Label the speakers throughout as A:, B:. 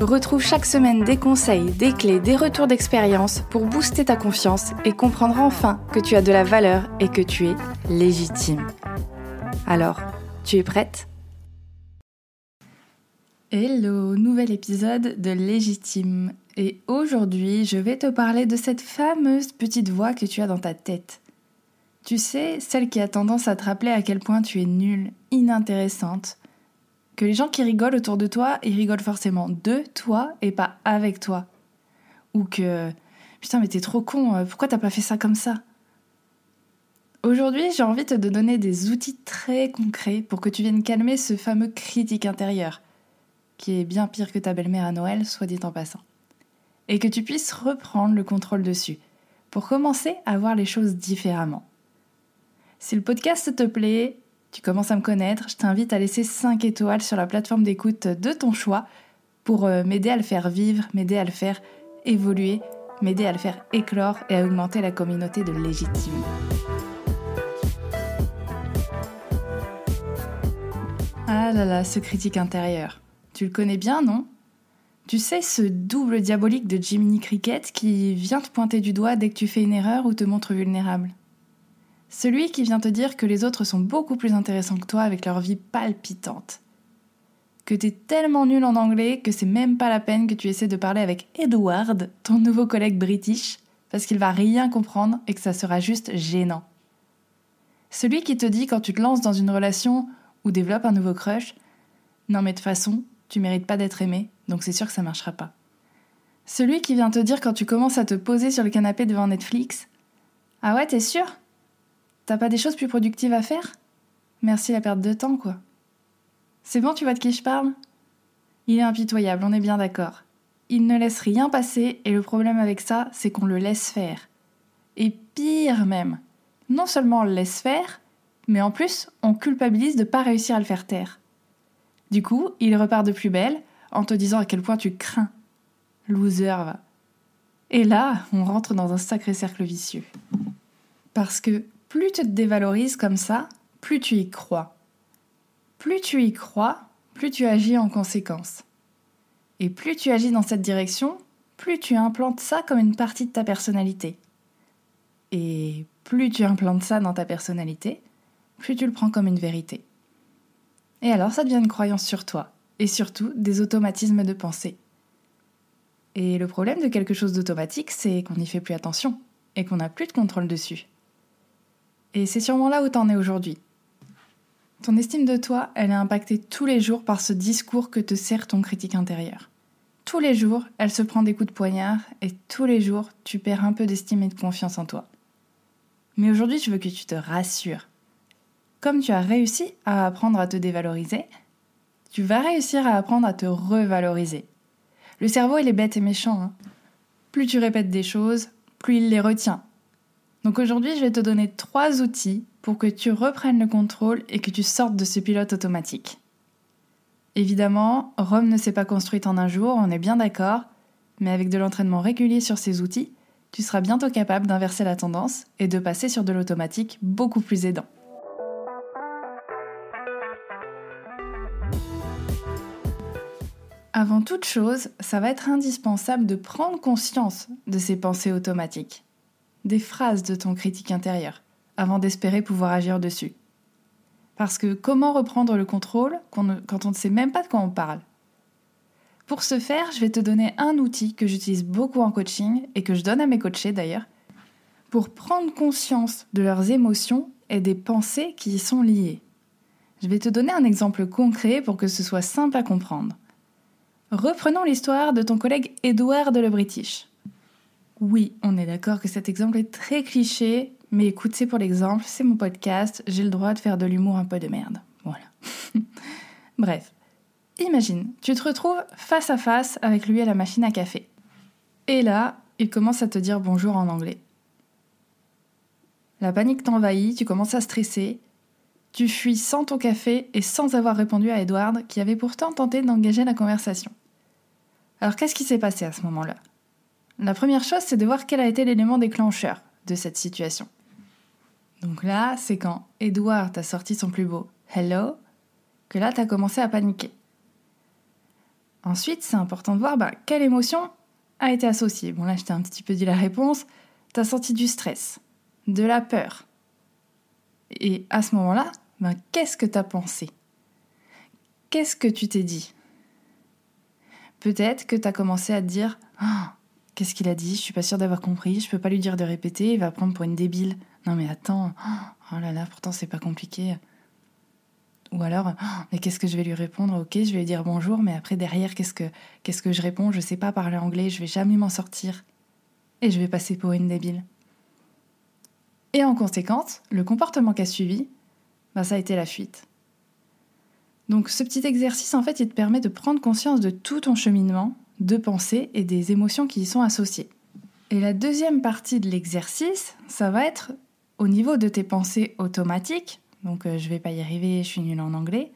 A: Retrouve chaque semaine des conseils, des clés, des retours d'expérience pour booster ta confiance et comprendre enfin que tu as de la valeur et que tu es légitime. Alors, tu es prête? Hello, nouvel épisode de Légitime. Et aujourd'hui, je vais te parler de cette fameuse petite voix que tu as dans ta tête. Tu sais, celle qui a tendance à te rappeler à quel point tu es nulle, inintéressante, que les gens qui rigolent autour de toi, ils rigolent forcément de toi et pas avec toi. Ou que putain mais t'es trop con, euh, pourquoi t'as pas fait ça comme ça? Aujourd'hui j'ai envie de te donner des outils très concrets pour que tu viennes calmer ce fameux critique intérieur, qui est bien pire que ta belle-mère à Noël, soit dit en passant. Et que tu puisses reprendre le contrôle dessus, pour commencer à voir les choses différemment. Si le podcast te plaît, tu commences à me connaître, je t'invite à laisser 5 étoiles sur la plateforme d'écoute de ton choix pour euh, m'aider à le faire vivre, m'aider à le faire évoluer, m'aider à le faire éclore et à augmenter la communauté de légitimes. Ah là là, ce critique intérieur. Tu le connais bien, non? Tu sais ce double diabolique de Jiminy Cricket qui vient te pointer du doigt dès que tu fais une erreur ou te montre vulnérable? Celui qui vient te dire que les autres sont beaucoup plus intéressants que toi avec leur vie palpitante. Que t'es tellement nul en anglais que c'est même pas la peine que tu essaies de parler avec Edward, ton nouveau collègue british, parce qu'il va rien comprendre et que ça sera juste gênant. Celui qui te dit quand tu te lances dans une relation ou développes un nouveau crush Non mais de toute façon, tu mérites pas d'être aimé, donc c'est sûr que ça marchera pas. Celui qui vient te dire quand tu commences à te poser sur le canapé devant Netflix Ah ouais, t'es sûr? T'as pas des choses plus productives à faire? Merci la perte de temps, quoi. C'est bon, tu vois de qui je parle? Il est impitoyable, on est bien d'accord. Il ne laisse rien passer et le problème avec ça, c'est qu'on le laisse faire. Et pire même, non seulement on le laisse faire, mais en plus, on culpabilise de pas réussir à le faire taire. Du coup, il repart de plus belle en te disant à quel point tu crains. Loser, va. Et là, on rentre dans un sacré cercle vicieux. Parce que plus tu te dévalorises comme ça, plus tu y crois. Plus tu y crois, plus tu agis en conséquence. Et plus tu agis dans cette direction, plus tu implantes ça comme une partie de ta personnalité. Et plus tu implantes ça dans ta personnalité, plus tu le prends comme une vérité. Et alors ça devient une croyance sur toi, et surtout des automatismes de pensée. Et le problème de quelque chose d'automatique, c'est qu'on n'y fait plus attention, et qu'on n'a plus de contrôle dessus. Et c'est sûrement là où t'en es aujourd'hui. Ton estime de toi, elle est impactée tous les jours par ce discours que te sert ton critique intérieur. Tous les jours, elle se prend des coups de poignard et tous les jours, tu perds un peu d'estime et de confiance en toi. Mais aujourd'hui, je veux que tu te rassures. Comme tu as réussi à apprendre à te dévaloriser, tu vas réussir à apprendre à te revaloriser. Le cerveau, il est bête et méchant. Hein. Plus tu répètes des choses, plus il les retient. Donc aujourd'hui, je vais te donner trois outils pour que tu reprennes le contrôle et que tu sortes de ce pilote automatique. Évidemment, Rome ne s'est pas construite en un jour, on est bien d'accord, mais avec de l'entraînement régulier sur ces outils, tu seras bientôt capable d'inverser la tendance et de passer sur de l'automatique beaucoup plus aidant. Avant toute chose, ça va être indispensable de prendre conscience de ces pensées automatiques des phrases de ton critique intérieur avant d'espérer pouvoir agir dessus. Parce que comment reprendre le contrôle quand on ne sait même pas de quoi on parle? Pour ce faire, je vais te donner un outil que j'utilise beaucoup en coaching et que je donne à mes coachés d'ailleurs, pour prendre conscience de leurs émotions et des pensées qui y sont liées. Je vais te donner un exemple concret pour que ce soit simple à comprendre. Reprenons l'histoire de ton collègue Edouard de Le British. Oui, on est d'accord que cet exemple est très cliché, mais écoute, c'est pour l'exemple, c'est mon podcast, j'ai le droit de faire de l'humour un peu de merde. Voilà. Bref, imagine, tu te retrouves face à face avec lui à la machine à café. Et là, il commence à te dire bonjour en anglais. La panique t'envahit, tu commences à stresser, tu fuis sans ton café et sans avoir répondu à Edward, qui avait pourtant tenté d'engager la conversation. Alors qu'est-ce qui s'est passé à ce moment-là? La première chose, c'est de voir quel a été l'élément déclencheur de cette situation. Donc là, c'est quand Edward t'a sorti son plus beau Hello que là, t'as commencé à paniquer. Ensuite, c'est important de voir bah, quelle émotion a été associée. Bon, là, je t'ai un petit peu dit la réponse. T'as senti du stress, de la peur. Et à ce moment-là, ben, qu'est-ce que t'as pensé? Qu'est-ce que tu t'es dit? Peut-être que t'as commencé à te dire ah, Qu'est-ce qu'il a dit? Je suis pas sûre d'avoir compris, je peux pas lui dire de répéter, il va prendre pour une débile. Non mais attends, oh là là, pourtant c'est pas compliqué. Ou alors, ah, mais qu'est-ce que je vais lui répondre? Ok, je vais lui dire bonjour, mais après derrière, qu'est-ce que, qu'est-ce que je réponds? Je sais pas parler anglais, je vais jamais m'en sortir. Et je vais passer pour une débile. Et en conséquence, le comportement qu'a suivi, bah, ça a été la fuite. Donc ce petit exercice, en fait, il te permet de prendre conscience de tout ton cheminement de pensée et des émotions qui y sont associées. Et la deuxième partie de l'exercice, ça va être au niveau de tes pensées automatiques, donc euh, je vais pas y arriver, je suis nulle en anglais,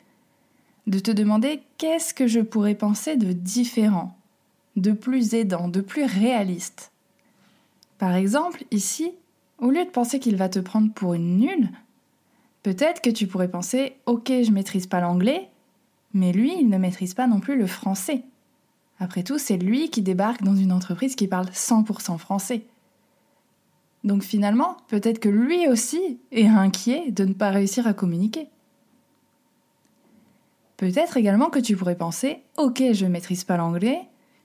A: de te demander qu'est-ce que je pourrais penser de différent, de plus aidant, de plus réaliste. Par exemple, ici, au lieu de penser qu'il va te prendre pour une nulle, peut-être que tu pourrais penser Ok, je maîtrise pas l'anglais, mais lui, il ne maîtrise pas non plus le français. Après tout, c'est lui qui débarque dans une entreprise qui parle 100% français. Donc finalement, peut-être que lui aussi est inquiet de ne pas réussir à communiquer. Peut-être également que tu pourrais penser Ok, je ne maîtrise pas l'anglais,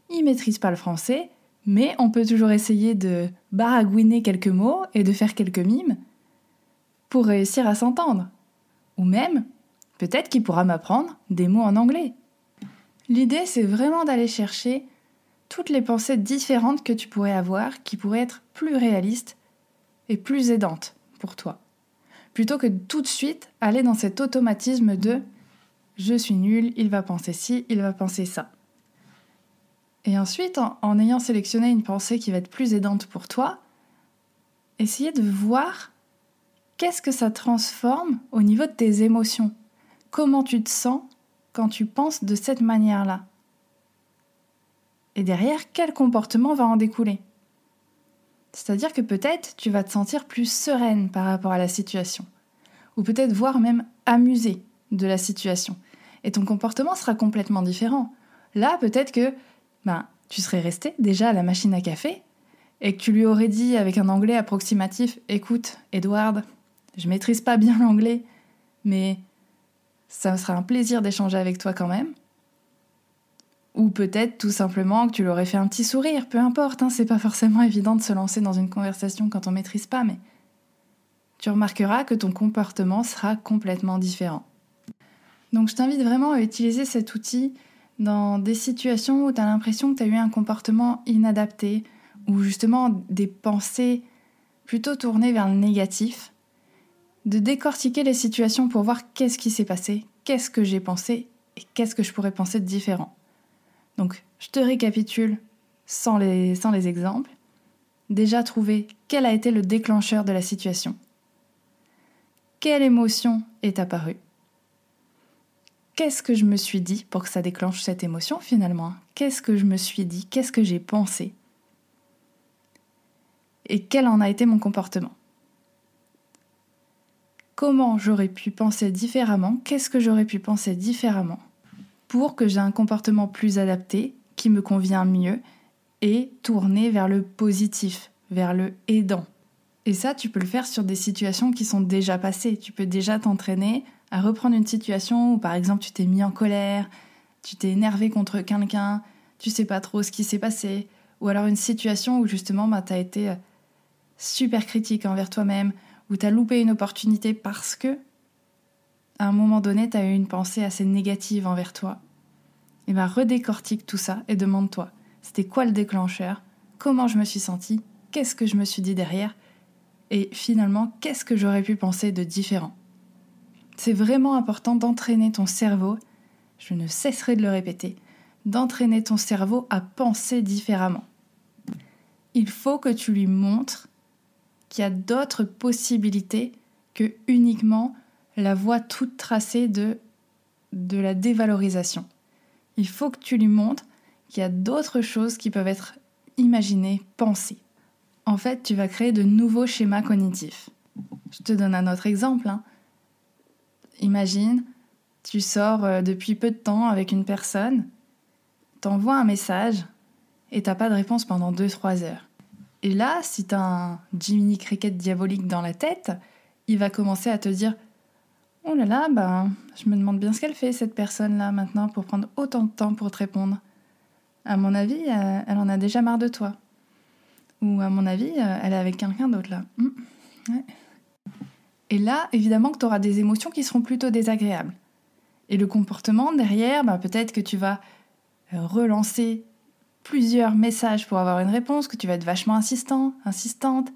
A: il maîtrise pas le français, mais on peut toujours essayer de baragouiner quelques mots et de faire quelques mimes pour réussir à s'entendre. Ou même, peut-être qu'il pourra m'apprendre des mots en anglais. L'idée, c'est vraiment d'aller chercher toutes les pensées différentes que tu pourrais avoir, qui pourraient être plus réalistes et plus aidantes pour toi. Plutôt que tout de suite aller dans cet automatisme de je suis nul, il va penser ci, il va penser ça. Et ensuite, en, ayant sélectionné une pensée qui va être plus aidante pour toi, essayez de voir qu'est-ce que ça transforme au niveau de tes émotions. Comment tu te sens quand tu penses de cette manière-là Et derrière, quel comportement va en découler? C'est-à-dire que peut-être tu vas te sentir plus sereine par rapport à la situation, ou peut-être voire même amusée de la situation. Et ton comportement sera complètement différent. Là, peut-être que ben, tu serais resté déjà à la machine à café et que tu lui aurais dit avec un anglais approximatif Écoute, Edward, je maîtrise pas bien l'anglais, mais ça sera un plaisir d'échanger avec toi quand même. Ou peut-être tout simplement que tu l'aurais fait un petit sourire, peu importe, hein, c'est pas forcément évident de se lancer dans une conversation quand on maîtrise pas, mais tu remarqueras que ton comportement sera complètement différent. Donc je t'invite vraiment à utiliser cet outil dans des situations où tu as l'impression que tu as eu un comportement inadapté ou justement des pensées plutôt tournées vers le négatif, de décortiquer les situations pour voir qu'est-ce qui s'est passé, qu'est-ce que j'ai pensé et qu'est-ce que je pourrais penser de différent. Donc, je te récapitule sans les, sans les exemples. Déjà trouver quel a été le déclencheur de la situation. Quelle émotion est apparue? Qu'est-ce que je me suis dit pour que ça déclenche cette émotion finalement Qu'est-ce que je me suis dit? Qu'est-ce que j'ai pensé? Et quel en a été mon comportement? Comment j'aurais pu penser différemment Qu'est-ce que j'aurais pu penser différemment pour que j'ai un comportement plus adapté, qui me convient mieux et tourné vers le positif, vers le aidant et ça, tu peux le faire sur des situations qui sont déjà passées. Tu peux déjà t'entraîner à reprendre une situation où, par exemple, tu t'es mis en colère, tu t'es énervé contre quelqu'un, tu sais pas trop ce qui s'est passé, ou alors une situation où justement bah, tu as été euh, super critique envers toi-même, où tu as loupé une opportunité parce que, à un moment donné, tu as eu une pensée assez négative envers toi. Et bien, redécortique tout ça et demande-toi c'était quoi le déclencheur? Comment je me suis sentie? Qu'est-ce que je me suis dit derrière? Et finalement, qu'est-ce que j'aurais pu penser de différent? C'est vraiment important d'entraîner ton cerveau, je ne cesserai de le répéter, d'entraîner ton cerveau à penser différemment. Il faut que tu lui montres qu'il y a d'autres possibilités que uniquement la voie toute tracée de, de la dévalorisation. Il faut que tu lui montres qu'il y a d'autres choses qui peuvent être imaginées, pensées. En fait, tu vas créer de nouveaux schémas cognitifs. Je te donne un autre exemple. Hein. Imagine, tu sors euh, depuis peu de temps avec une personne, t'envoies un message et t'as pas de réponse pendant 2-3 heures. Et là, si t'as un Jiminy Cricket diabolique dans la tête, il va commencer à te dire Oh là là, ben, je me demande bien ce qu'elle fait, cette personne-là, maintenant, pour prendre autant de temps pour te répondre. À mon avis, euh, elle en a déjà marre de toi. Ou à mon avis, euh, elle est avec quelqu'un d'autre là. Hmm, Et là, évidemment que tu auras des émotions qui seront plutôt désagréables. Et le comportement derrière, ben, peut-être que tu vas relancer plusieurs messages pour avoir une réponse, que tu vas être vachement insistant, insistante.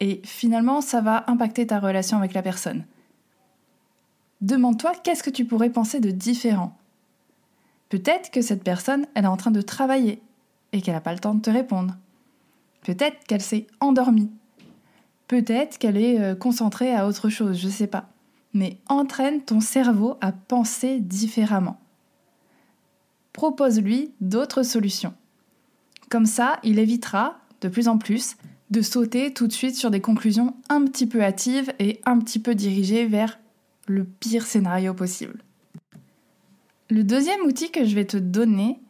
A: Et finalement, ça va impacter ta relation avec la personne. Demande-toi qu'est-ce que tu pourrais penser de différent? Peut-être que cette personne, elle est en train de travailler et qu'elle n'a pas le temps de te répondre. Peut-être qu'elle s'est endormie. Peut-être qu'elle est euh, concentrée à autre chose, je ne sais pas. Mais entraîne ton cerveau à penser différemment. Propose-lui d'autres solutions. Comme ça, il évitera, de plus en plus, de sauter tout de suite sur des conclusions un petit peu hâtives et un petit peu dirigées vers le pire scénario possible. Le deuxième outil que je vais te donner,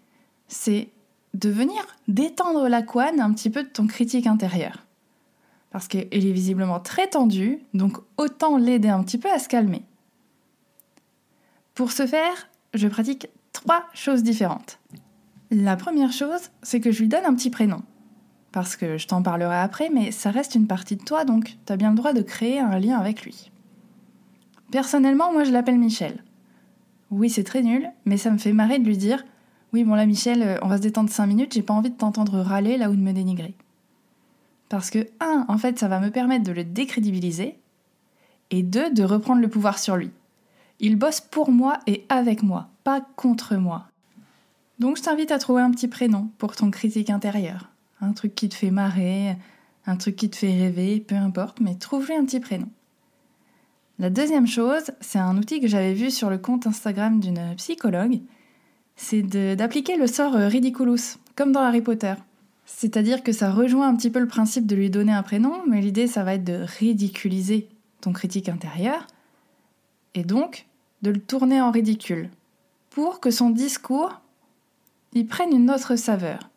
A: c'est de venir détendre la couenne un petit peu de ton critique intérieur. Parce qu'elle est visiblement très tendue, donc autant l'aider un petit peu à se calmer. Pour ce faire, je pratique trois choses différentes. La première chose, c'est que je lui donne un petit prénom. Parce que je t'en parlerai après, mais ça reste une partie de toi, donc tu as bien le droit de créer un lien avec lui. Personnellement, moi je l'appelle Michel. Oui, c'est très nul, mais ça me fait marrer de lui dire Oui, bon là, Michel, euh, on va se détendre 5 minutes, j'ai pas envie de t'entendre râler là ou de me dénigrer. Parce que, un, en fait, ça va me permettre de le décrédibiliser, et deux, de reprendre le pouvoir sur lui. Il bosse pour moi et avec moi, pas contre moi. Donc je t'invite à trouver un petit prénom pour ton critique intérieur. Un truc qui te fait marrer, un truc qui te fait rêver, peu importe, mais trouve-lui un petit prénom. La deuxième chose, c'est un outil que j'avais vu sur le compte Instagram d'une psychologue, c'est d'appliquer le sort ridiculous, comme dans Harry Potter. C'est-à-dire que ça rejoint un petit peu le principe de lui donner un prénom, mais l'idée, ça va être de ridiculiser ton critique intérieur, et donc de le tourner en ridicule, pour que son discours il prenne une autre saveur.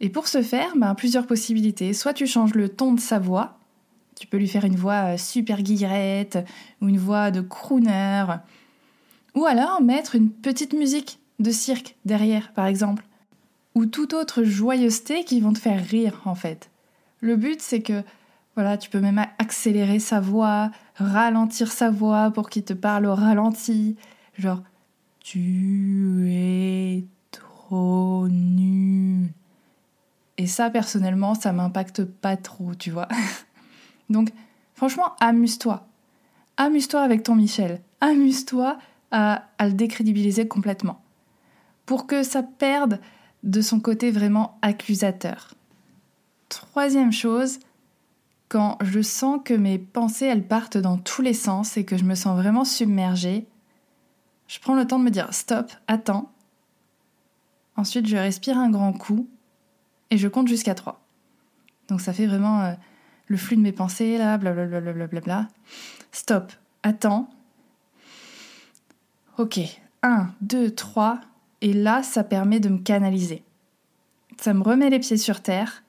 A: Et pour ce faire, ben, plusieurs possibilités. Soit tu changes le ton de sa voix, tu peux lui faire une voix euh, super guillerette ou une voix de crooner, ou alors mettre une petite musique de cirque derrière, par exemple, ou toute autre joyeuseté qui vont te faire rire en fait. Le but c'est que voilà, tu peux même accélérer sa voix, ralentir sa voix pour qu'il te parle au ralenti, genre tu es trop nul. Et ça personnellement, ça m'impacte pas trop, tu vois. Donc franchement, amuse-toi. Amuse-toi avec ton Michel. Amuse-toi à, à le décrédibiliser complètement. Pour que ça perde de son côté vraiment accusateur. Troisième chose, quand je sens que mes pensées elles partent dans tous les sens et que je me sens vraiment submergée, je prends le temps de me dire stop, attends. Ensuite, je respire un grand coup et je compte jusqu'à 3. Donc ça fait vraiment euh, le flux de mes pensées là, blablabla. Bla bla bla stop, attends. Ok, 1, 2, 3. Et là, ça permet de me canaliser. Ça me remet les pieds sur terre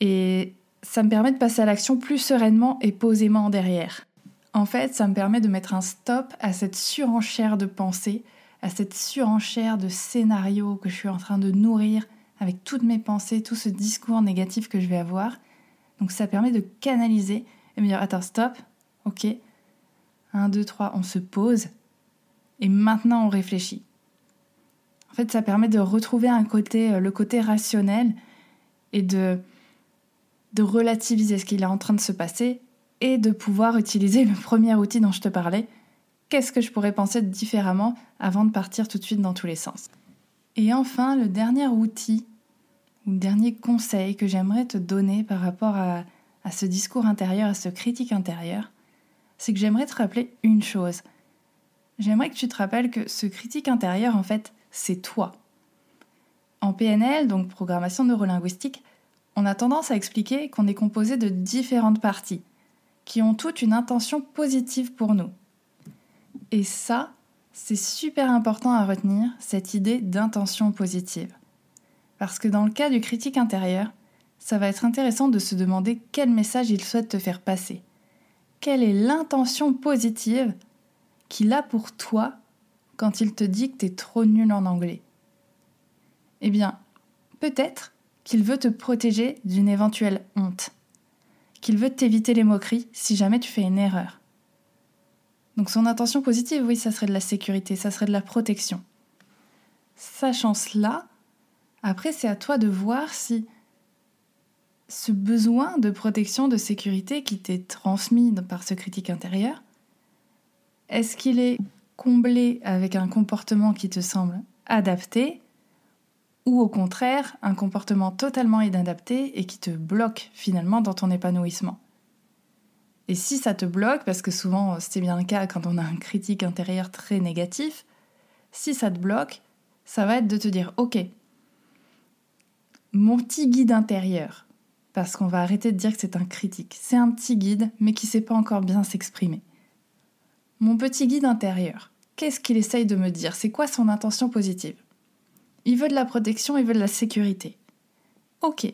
A: et ça me permet de passer à l'action plus sereinement et posément derrière. En fait, ça me permet de mettre un stop à cette surenchère de pensées, à cette surenchère de scénarios que je suis en train de nourrir avec toutes mes pensées, tout ce discours négatif que je vais avoir. Donc ça permet de canaliser et me dire attends, stop, ok, 1, 2, 3, on se pose et maintenant on réfléchit. En fait, ça permet de retrouver un côté, euh, le côté rationnel et de de relativiser ce qu'il est en train de se passer et de pouvoir utiliser le premier outil dont je te parlais. Qu'est-ce que je pourrais penser différemment avant de partir tout de suite dans tous les sens? Et enfin, le dernier outil ou le dernier conseil que j'aimerais te donner par rapport à, à ce discours intérieur, à ce critique intérieur, c'est que j'aimerais te rappeler une chose. J'aimerais que tu te rappelles que ce critique intérieur, en fait, c'est toi. En PNL, donc programmation neurolinguistique, on a tendance à expliquer qu'on est composé de différentes parties, qui ont toutes une intention positive pour nous. Et ça, c'est super important à retenir, cette idée d'intention positive. Parce que dans le cas du critique intérieur, ça va être intéressant de se demander quel message il souhaite te faire passer. Quelle est l'intention positive qu'il a pour toi quand il te dit que tu es trop nul en anglais? Eh bien, peut-être qu'il veut te protéger d'une éventuelle honte, qu'il veut t'éviter les moqueries si jamais tu fais une erreur. Donc son intention positive, oui, ça serait de la sécurité, ça serait de la protection. Sachant cela, après c'est à toi de voir si ce besoin de protection, de sécurité qui t'est transmis par ce critique intérieur, est-ce qu'il est comblé avec un comportement qui te semble adapté ou au contraire un comportement totalement inadapté et qui te bloque finalement dans ton épanouissement? Et si ça te bloque, parce que souvent c'est bien le cas quand on a un critique intérieur très négatif, si ça te bloque, ça va être de te dire ok, mon petit guide intérieur, parce qu'on va arrêter de dire que c'est un critique, c'est un petit guide mais qui ne sait pas encore bien s'exprimer. Mon petit guide intérieur, qu'est-ce qu'il essaye de me dire? C'est quoi son intention positive? Il veut de la protection, il veut de la sécurité. Ok,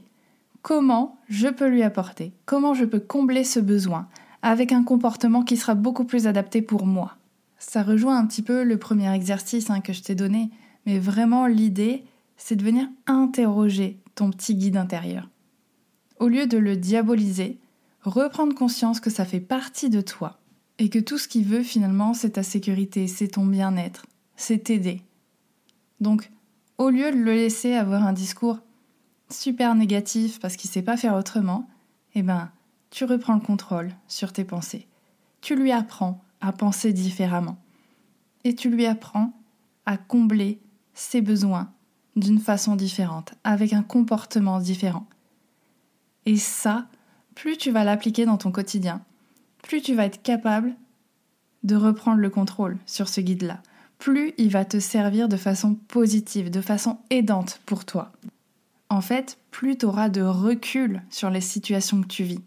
A: comment je peux lui apporter, comment je peux combler ce besoin? Avec un comportement qui sera beaucoup plus adapté pour moi. Ça rejoint un petit peu le premier exercice hein, que je t'ai donné, mais vraiment l'idée, c'est de venir interroger ton petit guide intérieur. Au lieu de le diaboliser, reprendre conscience que ça fait partie de toi et que tout ce qu'il veut finalement, c'est ta sécurité, c'est ton bien-être, c'est t'aider. Donc, au lieu de le laisser avoir un discours super négatif parce qu'il sait pas faire autrement, eh ben, tu reprends le contrôle sur tes pensées. Tu lui apprends à penser différemment. Et tu lui apprends à combler ses besoins d'une façon différente, avec un comportement différent. Et ça, plus tu vas l'appliquer dans ton quotidien, plus tu vas être capable de reprendre le contrôle sur ce guide-là, plus il va te servir de façon positive, de façon aidante pour toi en fait, plus tu auras de recul sur les situations que tu vis.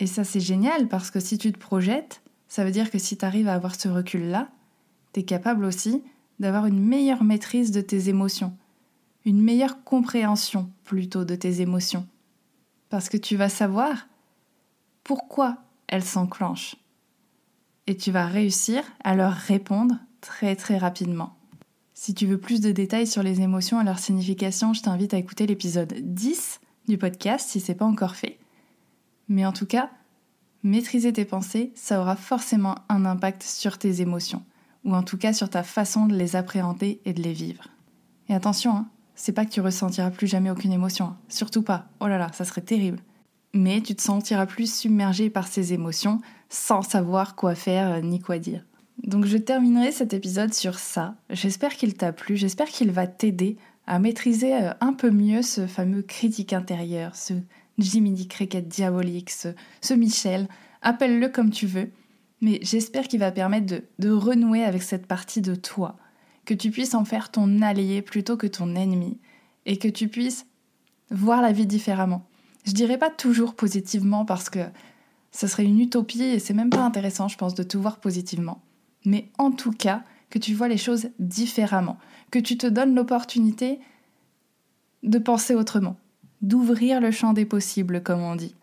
A: Et ça, c'est génial parce que si tu te projettes, ça veut dire que si tu arrives à avoir ce recul-là, tu es capable aussi d'avoir une meilleure maîtrise de tes émotions, une meilleure compréhension plutôt de tes émotions. Parce que tu vas savoir pourquoi elles s'enclenchent. Et tu vas réussir à leur répondre très très rapidement. Si tu veux plus de détails sur les émotions et leur signification, je t'invite à écouter l'épisode 10 du podcast si c'est pas encore fait. Mais en tout cas, maîtriser tes pensées, ça aura forcément un impact sur tes émotions, ou en tout cas sur ta façon de les appréhender et de les vivre. Et attention, hein, c'est pas que tu ressentiras plus jamais aucune émotion, hein. surtout pas. Oh là là, ça serait terrible. Mais tu te sentiras plus submergé par ces émotions sans savoir quoi faire euh, ni quoi dire. Donc je terminerai cet épisode sur ça. J'espère qu'il t'a plu, j'espère qu'il va t'aider à maîtriser euh, un peu mieux ce fameux critique intérieur, ce Jiminy Cricket diabolique, ce, Michel, appelle-le comme tu veux, mais j'espère qu'il va permettre de, de renouer avec cette partie de toi, que tu puisses en faire ton allié plutôt que ton ennemi, et que tu puisses voir la vie différemment. Je dirais pas toujours positivement parce que ce serait une utopie et c'est même pas intéressant, je pense, de tout voir positivement mais en tout cas que tu vois les choses différemment, que tu te donnes l'opportunité de penser autrement, d'ouvrir le champ des possibles, comme on dit.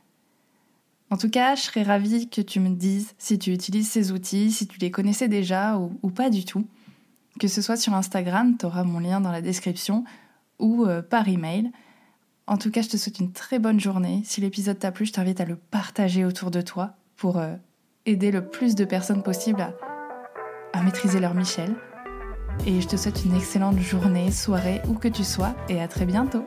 A: En tout cas, je serais ravie que tu me dises si tu utilises ces outils, si tu les connaissais déjà ou, pas du tout. Que ce soit sur Instagram, tu auras mon lien dans la description, ou euh, par email. En tout cas, je te souhaite une très bonne journée. Si l'épisode t'a plu, je t'invite à le partager autour de toi pour euh, aider le plus de personnes possible à à maîtriser leur Michel. Et je te souhaite une excellente journée, soirée, où que tu sois, et à très bientôt.